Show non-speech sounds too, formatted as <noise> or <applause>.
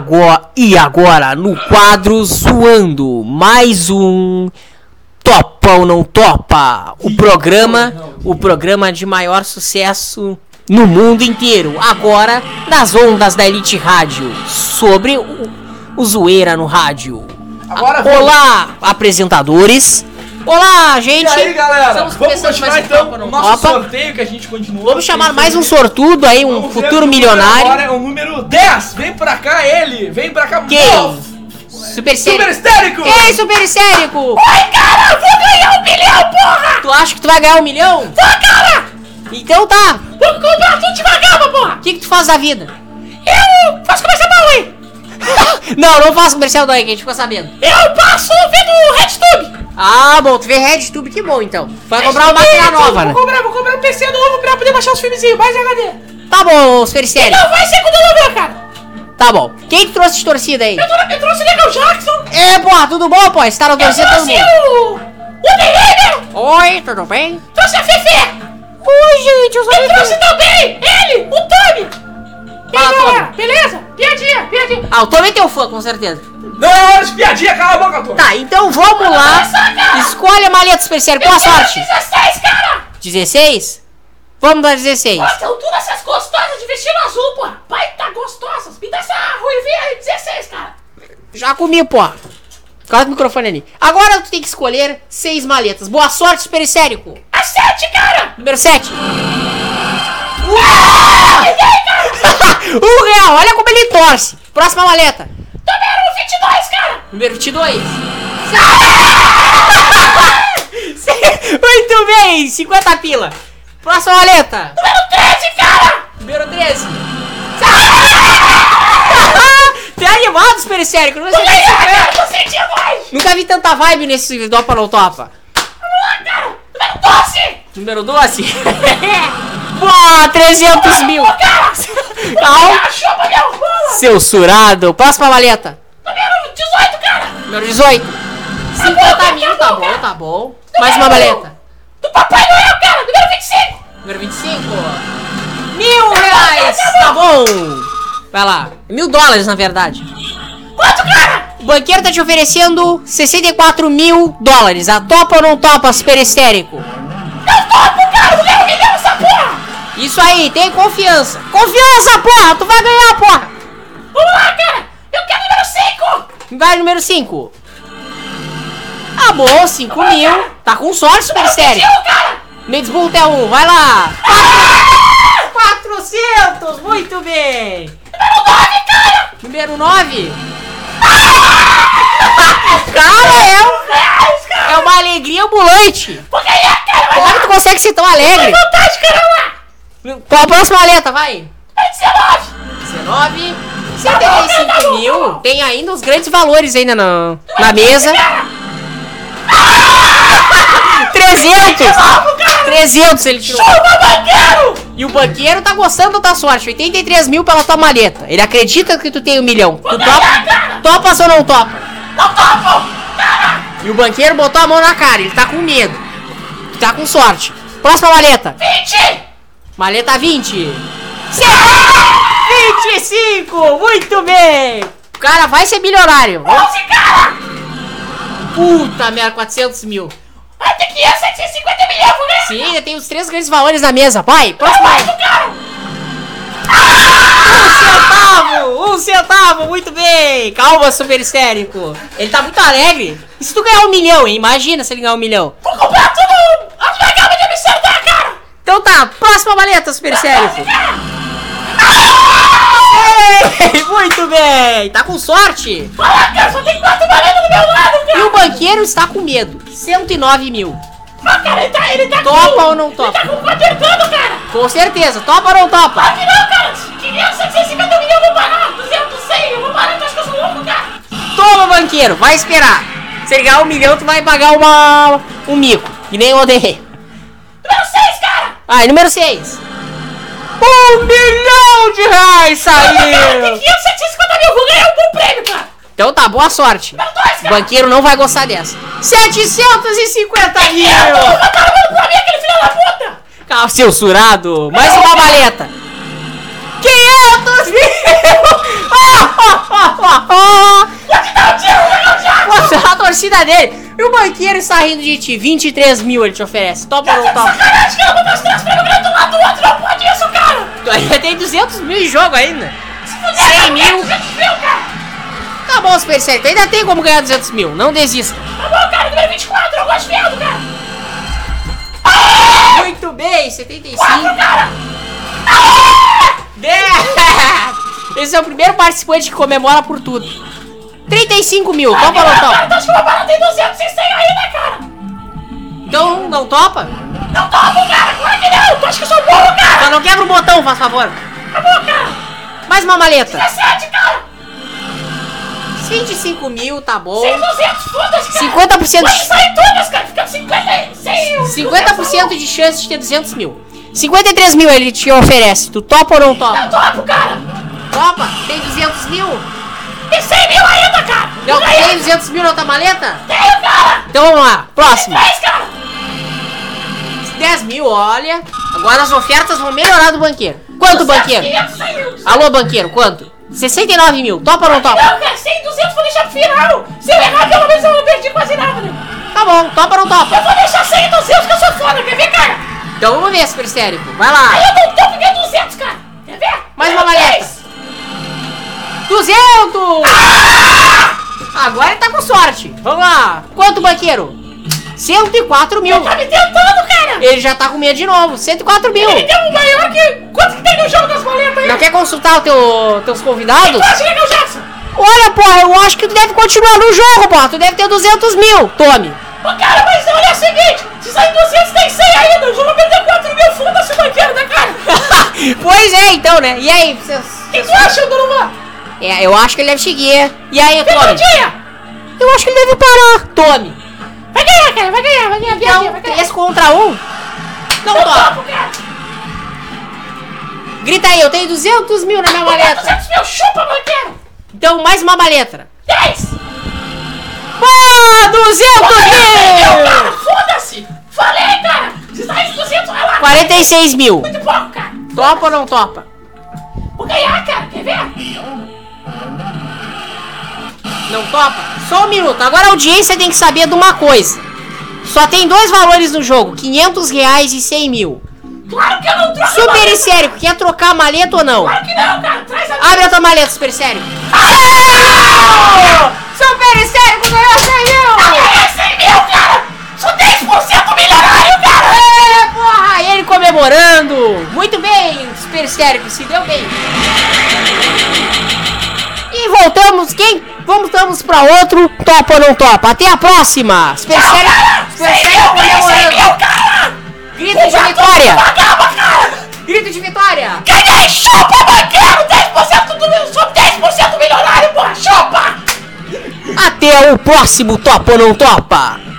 Agora, e agora, no quadro Zoando, mais um Topa ou Não Topa, o programa, o programa de maior sucesso no mundo inteiro, agora nas ondas da Elite Rádio, sobre o, o Zoeira no rádio. Agora. Olá, apresentadores. Olá, gente. E aí, galera? Estamos Vamos continuar mais então o nosso Topa. sorteio que a gente continuou. Vamos chamar mais um sortudo aí, um Vamos futuro o milionário. Agora é o número 10. Vem pra cá ele. Vem pra cá. Quem? Super Super sério. histérico. Ei, super! Ai, cara, eu vou ganhar um milhão, porra. Tu acha que tu vai ganhar um milhão? Vou, cara. Então tá. Vou comprar tudo de gama, porra. O que, que tu faz da vida? Eu faço comercial pra Oi. <laughs> Não, não faço comercial daí, que a gente ficou sabendo. Eu passo vendo RedTube. Ah, bom, tu vê RedTube, que bom então. Vai comprar uma máquina nova, né? Vou comprar, vou comprar um PC novo pra poder baixar os filmezinhos, mais HD. Tá bom, super sério. Não vai ser eu ver, cara. Tá bom. Quem que trouxe de torcida aí? Eu, trou- eu trouxe o Legal Jackson. É, porra, tudo bom, pô? Está na Eu torcida todo trouxe mundo. o... O Neymar. Oi, tudo bem? Trouxe a Fefe. Oi, gente, eu sou Eu trouxe também ele, o Tommy. Fala, beleza? Piadinha, piadinha. Ah, o Tommy é teu fã, com certeza. Não é hora de piadinha, cala a boca, Tommy. Tá, então vamos lá. Escolhe a maleta super sério. Boa sorte. 16, cara. 16? Vamos dar 16. Nossa, são todas essas gostosas de vestido azul, porra. Pai, tá gostosas. Me dá essa ruivinha aí, 16, cara. Já comi, pô. Coloca o microfone ali. Agora tu tem que escolher seis maletas. Boa sorte, super histérico. A 7, cara. Número 7. Um real, olha como ele torce. Próxima maleta. Número 22, cara. Número 22. <laughs> Muito bem, 50 pila. Próxima maleta. Número 13, cara. Número 13. <laughs> Tem animado, super histérico. Não sei se- cara. Tô sentindo mais. Nunca vi tanta vibe nesse Dopa não Topa. Vamos lá, cara. Número 12. Número 12. Pô, 300 mil. <laughs> Calma. Seu surado. Próxima maleta. Número 18, cara. Número 18. 50 mil, tá bom, tá bom. Mais uma maleta. Do Papai Noel, cara. Número 25. Número 25. Mil reais. Tá bom. Vai lá. Mil dólares, na verdade. Quanto, cara? O banqueiro tá te oferecendo 64 mil dólares. A topa ou não topa, super histérico? Eu topo, cara. Eu quero milhão essa porra. Isso aí, tem confiança. Confiança, porra. Tu vai ganhar, porra. Vamos lá, cara. Eu quero número 5. Vai número 5. Ah, bom, 5 mil. Tá com sorte, super sério. cara. Meio até um, vai lá. 400, muito bem. Número 9, <laughs> Cara, é, um- é uma alegria ambulante. Vou ganhar, cara. Vai Como é que tu consegue ser tão alegre? vontade. Qual a próxima letra, vai? Número 19. 19, 75 mil. Tem ainda os grandes valores ainda na, na mesa. 300! 300 ele tirou. Chupa, banqueiro. E o banqueiro tá gostando da sorte. 83 mil pela tua maleta. Ele acredita que tu tem um milhão. Tu topa? Topas ou não topa? Não topo. E o banqueiro botou a mão na cara. Ele tá com medo. Tá com sorte. Próxima maleta. 20. Maleta 20. 25. Muito bem. O cara vai ser milionário. 11, cara. Puta merda, 400 mil. Vai ter 500, 750 milhões, vou ganhar. Sim, ainda tem os três grandes valores na mesa. Vai, próxima maleta. cara. Um centavo! Um centavo! Muito bem! Calma, super histérico! Ele tá muito alegre! E se tu ganhar um milhão, hein? Imagina se ele ganhar um milhão! Vou comprar tudo. As gama de absurdo, tá, cara. Então tá, próxima maleta, super histérico! Ei, muito bem! Tá com sorte! Fala, cara. Só tem quatro baletas do meu lado, E cara. o banqueiro está com medo! 109 mil! Ah, cara, ele tá, ele tá Topa com... ou não topa? Ele tá com o cara. Com certeza! Topa ou não topa? Aqui não, cara. 500, 750 milhões eu vou parar. 200, 100. Eu vou parar. Tu acha que eu sou louco, cara? Toma, banqueiro! Vai esperar! Se ele ganhar um milhão, tu vai pagar uma... um mico! Que nem eu odeio! Ai, número 6. Um milhão de reais saiu! Meu Deus, 750 mil, vou ganhar um bom prêmio, cara! Então tá, boa sorte. Número O banqueiro não vai gostar dessa. 750 mil! Eu vou matar o pra mim, aquele filho da puta! Calma, censurado. Mais uma maleta. 500 mil! Oh, oh, oh, Vou te dar um tiro, Jackson! A torcida dele. E o banqueiro está rindo de ti. 23 mil ele te oferece. Topa ou não topa? Sacanagem, cara, os três programas do lado do outro, não pode isso, cara! Tu ainda tem 200 mil em jogo ainda. Se fuder, 100 cara, mil. 200 mil, cara! Tá bom, Super. Tu ainda tem como ganhar 200 mil. Não desista. Tá bom, cara, número 24, eu gosto de vendo, cara! Muito bem, 75. 4, cara! 10. <laughs> Esse é o primeiro participante que comemora por tudo. 35 mil. Topa ou não Cara, topa? tu acha que o bala tem 200 e 100 ainda, cara? Então não topa? Não topo, cara, claro que não! Tu acha que eu sou burro, cara? Só não quebra o botão, faz favor. Tá bom, cara! Mais uma maleta. 17, cara! 25 mil, tá bom. 100, 200, foda-se, cara! 50% Pode de, sair todas, cara! Fica 50, 100, 50% de chance de ter 200 mil. 53 mil ele te oferece. Tu topa ou não topa? Não topo, cara! Topa? Tem 200 mil? Tem 100 mil ainda, cara! Não, tem 200 mil na outra maleta? Tenho, cara! Então vamos lá. Próximo. 10, cara! 10 mil, olha. Agora as ofertas vão melhorar do banqueiro. Quanto, banqueiro? 500, 100 mil! Alô, banqueiro, quanto? 69 mil. Topa ou não topa? Não, cara, 100, 200 vou deixar pro final! Se eu errar, pelo menos eu não perdi quase nada, né? Tá bom, topa ou não Eu topa? vou deixar 100 e 200 que eu sou foda, quer ver, cara? Então vamos ver, Super Sérico. Vai Aí lá. eu dou um topo ganho 200, cara! Quer ver? Mais uma maleta. 10. 200! Agora ele tá com sorte. Vamos lá. Quanto, banqueiro? 104 mil. Tá me tentando, cara! Ele já tá com medo de novo. 104 mil. Ele deu um maior que... Quanto que tem no jogo das maletas aí? Não quer consultar o teu, teus convidados? Acha que é o Jackson? Olha, porra, eu acho que tu deve continuar no jogo, porra. Tu deve ter 200 mil. Tome. Ô, cara, mas olha o seguinte, se sair 200 tem 100 ainda, eu já vou perder 4 mil, foda-se o banqueiro, né, cara? <laughs> pois é, então, né? E aí, vocês... O que tu acha, Donovan? É, eu acho que ele deve seguir. E aí, Tome? Eu acho que ele deve parar. Tome. Vai ganhar, cara, vai ganhar, vai ganhar, Então, vai ganhar. 3 contra 1. Não Eu topa. topo, cara. Grita aí, eu tenho 200 mil na minha maleta. 200 mil, chupa, banqueiro. Então, mais uma maleta. 10. Ah, 200 Meu, cara, mil! foda-se. Falei, cara. Se sair 200, vai lá. 46 mil. Muito pouco, cara. Topa ou não topa? Vou ganhar, cara, quer ver? Não topa? Só um minuto. Agora a audiência tem que saber de uma coisa. Só tem dois valores no jogo: 500 reais e 100 mil. Claro que eu não troco. Super maleta. Sérico, quer trocar a maleta ou não? Claro que não, cara. Traz a Abre a tua maleta, Super Sérico. Ah! Super Sérico ganhou 100 mil! Ganhei 100 mil, cara. Sou 10% milionário, cara. É, porra! Ele comemorando! Muito bem, Super Sérico, se deu bem. E voltamos, quem? Voltamos pra outro, topa ou não topa? Até a próxima! Super Sérico, Super 100 Sérico mil, ganhei 100 comemorando! Grito de vitória! Grito de vitória! Ganhei, chupa, banqueiro. 10% do meu. Sou 10% milionário, porra. Chupa. Até o próximo Topa ou não Topa!